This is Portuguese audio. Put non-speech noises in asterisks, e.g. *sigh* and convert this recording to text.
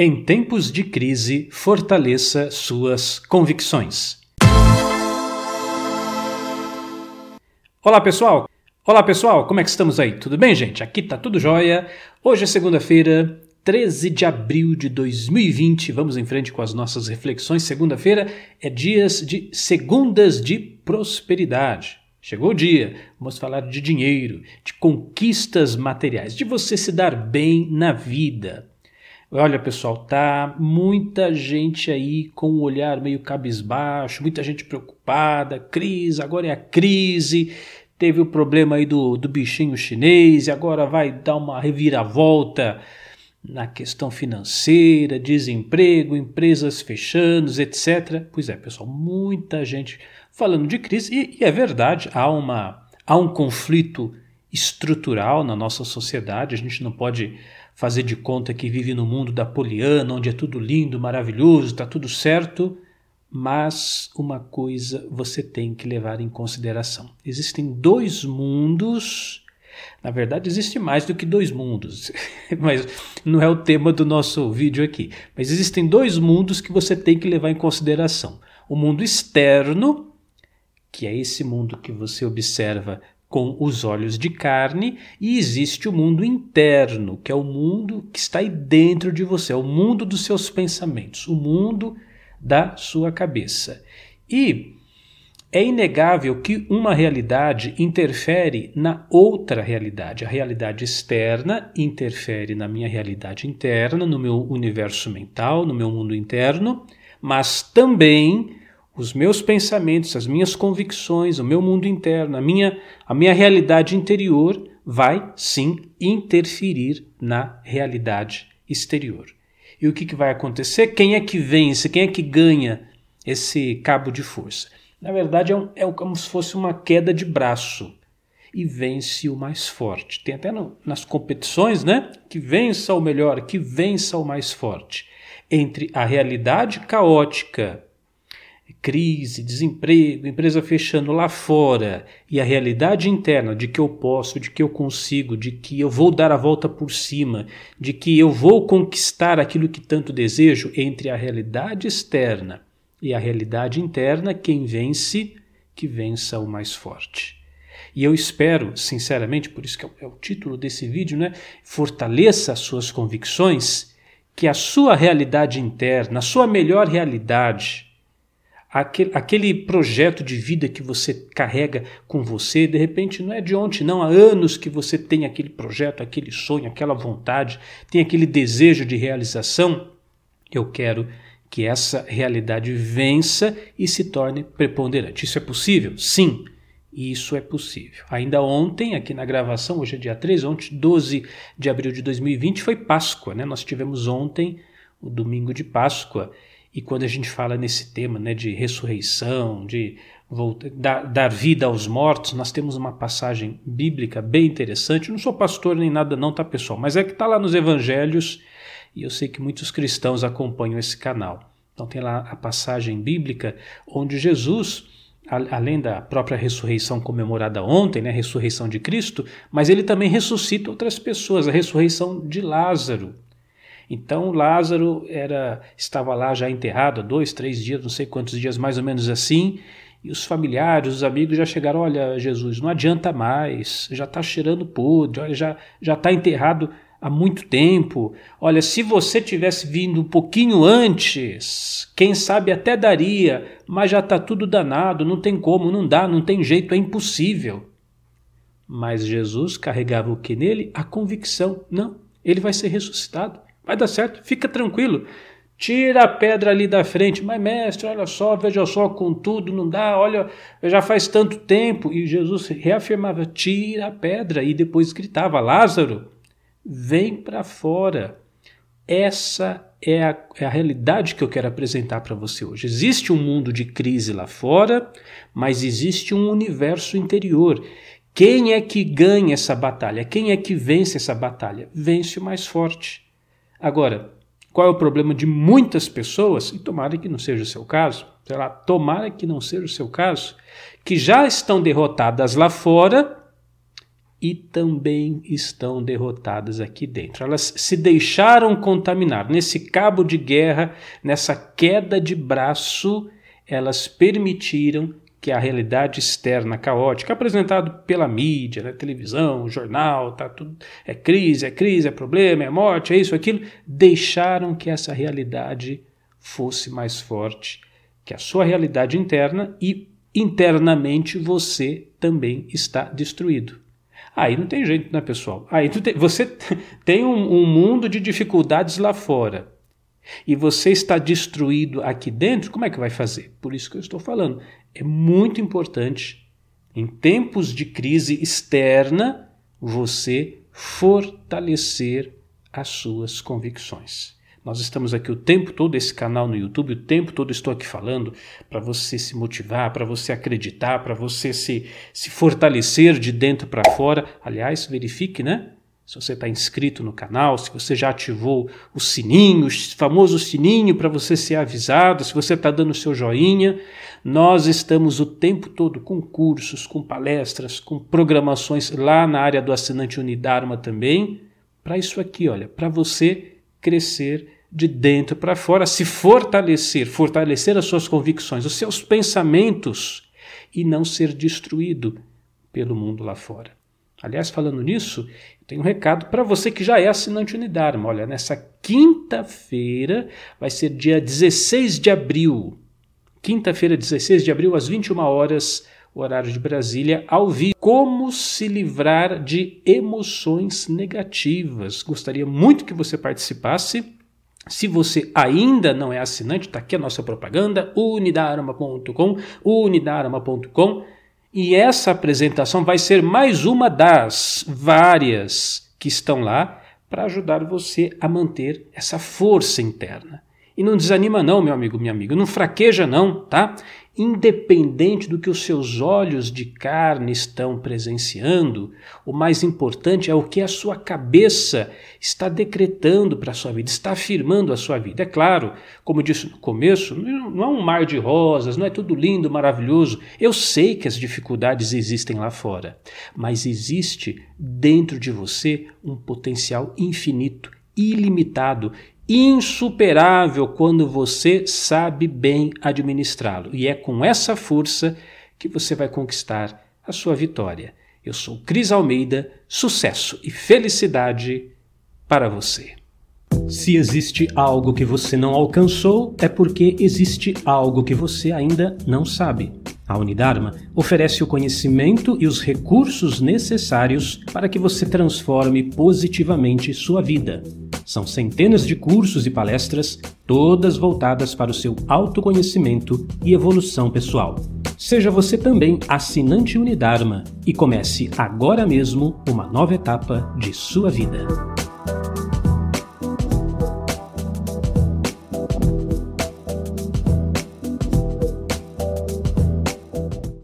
Em tempos de crise, fortaleça suas convicções. Olá, pessoal! Olá, pessoal! Como é que estamos aí? Tudo bem, gente? Aqui tá tudo jóia. Hoje é segunda-feira, 13 de abril de 2020. Vamos em frente com as nossas reflexões. Segunda-feira é dias de segundas de prosperidade. Chegou o dia, vamos falar de dinheiro, de conquistas materiais, de você se dar bem na vida. Olha, pessoal, tá muita gente aí com o um olhar meio cabisbaixo, muita gente preocupada, crise, agora é a crise. Teve o problema aí do, do bichinho chinês e agora vai dar uma reviravolta na questão financeira, desemprego, empresas fechando, etc. Pois é, pessoal, muita gente falando de crise e, e é verdade, há, uma, há um conflito estrutural na nossa sociedade, a gente não pode fazer de conta que vive no mundo da poliana, onde é tudo lindo, maravilhoso, está tudo certo, mas uma coisa você tem que levar em consideração. Existem dois mundos, na verdade existe mais do que dois mundos, *laughs* mas não é o tema do nosso vídeo aqui. Mas existem dois mundos que você tem que levar em consideração. O mundo externo, que é esse mundo que você observa com os olhos de carne, e existe o mundo interno, que é o mundo que está aí dentro de você, é o mundo dos seus pensamentos, o mundo da sua cabeça. E é inegável que uma realidade interfere na outra realidade. A realidade externa interfere na minha realidade interna, no meu universo mental, no meu mundo interno, mas também os meus pensamentos, as minhas convicções, o meu mundo interno, a minha, a minha realidade interior vai sim interferir na realidade exterior. E o que, que vai acontecer? Quem é que vence? Quem é que ganha esse cabo de força? Na verdade, é, um, é como se fosse uma queda de braço. E vence o mais forte. Tem até no, nas competições, né? Que vença o melhor, que vença o mais forte. Entre a realidade caótica crise, desemprego, empresa fechando lá fora e a realidade interna de que eu posso, de que eu consigo, de que eu vou dar a volta por cima, de que eu vou conquistar aquilo que tanto desejo, entre a realidade externa e a realidade interna, quem vence, que vença o mais forte. E eu espero, sinceramente, por isso que é o título desse vídeo, né? Fortaleça as suas convicções, que a sua realidade interna, a sua melhor realidade, aquele, aquele projeto de vida que você carrega com você, de repente não é de ontem, não. Há anos que você tem aquele projeto, aquele sonho, aquela vontade, tem aquele desejo de realização. Eu quero que essa realidade vença e se torne preponderante. Isso é possível? Sim. Isso é possível. Ainda ontem, aqui na gravação, hoje é dia 3, ontem, 12 de abril de 2020, foi Páscoa, né? Nós tivemos ontem o domingo de Páscoa e quando a gente fala nesse tema né, de ressurreição, de voltar, dar, dar, vida aos mortos, nós temos uma passagem bíblica bem interessante. Eu não sou pastor nem nada, não, tá, pessoal? Mas é que está lá nos evangelhos e eu sei que muitos cristãos acompanham esse canal. Então tem lá a passagem bíblica onde Jesus, além da própria ressurreição comemorada ontem, né, a ressurreição de Cristo, mas ele também ressuscita outras pessoas, a ressurreição de Lázaro. Então Lázaro era estava lá já enterrado dois, três dias, não sei quantos dias, mais ou menos assim. E os familiares, os amigos já chegaram: olha, Jesus, não adianta mais, já está cheirando podre, olha, já está enterrado há muito tempo. Olha, se você tivesse vindo um pouquinho antes, quem sabe até daria, mas já está tudo danado, não tem como, não dá, não tem jeito, é impossível. Mas Jesus carregava o que nele? A convicção: não, ele vai ser ressuscitado. Vai dar certo, fica tranquilo. Tira a pedra ali da frente. Mas, mestre, olha só, veja só, com tudo não dá, olha, já faz tanto tempo. E Jesus reafirmava: tira a pedra. E depois gritava: Lázaro, vem para fora. Essa é a, é a, realidade que eu quero apresentar para você hoje. Existe um mundo de crise lá fora, mas existe um universo interior. Quem é que ganha essa batalha? Quem é que vence essa batalha? Vence o mais forte. Agora, qual é o problema de muitas pessoas, e tomara que não seja o seu caso, sei lá, tomara que não seja o seu caso, que já estão derrotadas lá fora e também estão derrotadas aqui dentro. Elas se deixaram contaminar. Nesse cabo de guerra, nessa queda de braço, elas permitiram que a realidade externa caótica, apresentado pela mídia, né, televisão, jornal, tá tudo é crise, é crise, é problema, é morte, é isso, aquilo, deixaram que essa realidade fosse mais forte que a sua realidade interna e internamente você também está destruído. Aí não tem jeito, né, pessoal? Aí você *laughs* tem um, um mundo de dificuldades lá fora e você está destruído aqui dentro, como é que vai fazer? Por isso que eu estou falando. É muito importante, em tempos de crise externa, você fortalecer as suas convicções. Nós estamos aqui o tempo todo, esse canal no YouTube, o tempo todo estou aqui falando para você se motivar, para você acreditar, para você se, se fortalecer de dentro para fora. Aliás, verifique, né? Se você está inscrito no canal, se você já ativou o sininho, o famoso sininho para você ser avisado, se você está dando o seu joinha. Nós estamos o tempo todo com cursos, com palestras, com programações lá na área do assinante Unidarma também, para isso aqui, olha, para você crescer de dentro para fora, se fortalecer, fortalecer as suas convicções, os seus pensamentos e não ser destruído pelo mundo lá fora. Aliás, falando nisso, tenho um recado para você que já é assinante Unidarma. Olha, nessa quinta-feira, vai ser dia 16 de abril. Quinta-feira, 16 de abril, às 21 horas, horário de Brasília, ao vivo. Como se livrar de emoções negativas. Gostaria muito que você participasse. Se você ainda não é assinante, está aqui a nossa propaganda, unidarama.com, unidarama.com. E essa apresentação vai ser mais uma das várias que estão lá para ajudar você a manter essa força interna. E não desanima não, meu amigo, minha amiga, não fraqueja não, tá? Independente do que os seus olhos de carne estão presenciando, o mais importante é o que a sua cabeça está decretando para a sua vida, está afirmando a sua vida. É claro, como eu disse no começo, não é um mar de rosas, não é tudo lindo, maravilhoso. Eu sei que as dificuldades existem lá fora, mas existe dentro de você um potencial infinito, ilimitado insuperável quando você sabe bem administrá-lo. E é com essa força que você vai conquistar a sua vitória. Eu sou Cris Almeida, sucesso e felicidade para você. Se existe algo que você não alcançou, é porque existe algo que você ainda não sabe. A Unidarma oferece o conhecimento e os recursos necessários para que você transforme positivamente sua vida. São centenas de cursos e palestras, todas voltadas para o seu autoconhecimento e evolução pessoal. Seja você também assinante Unidarma e comece agora mesmo uma nova etapa de sua vida.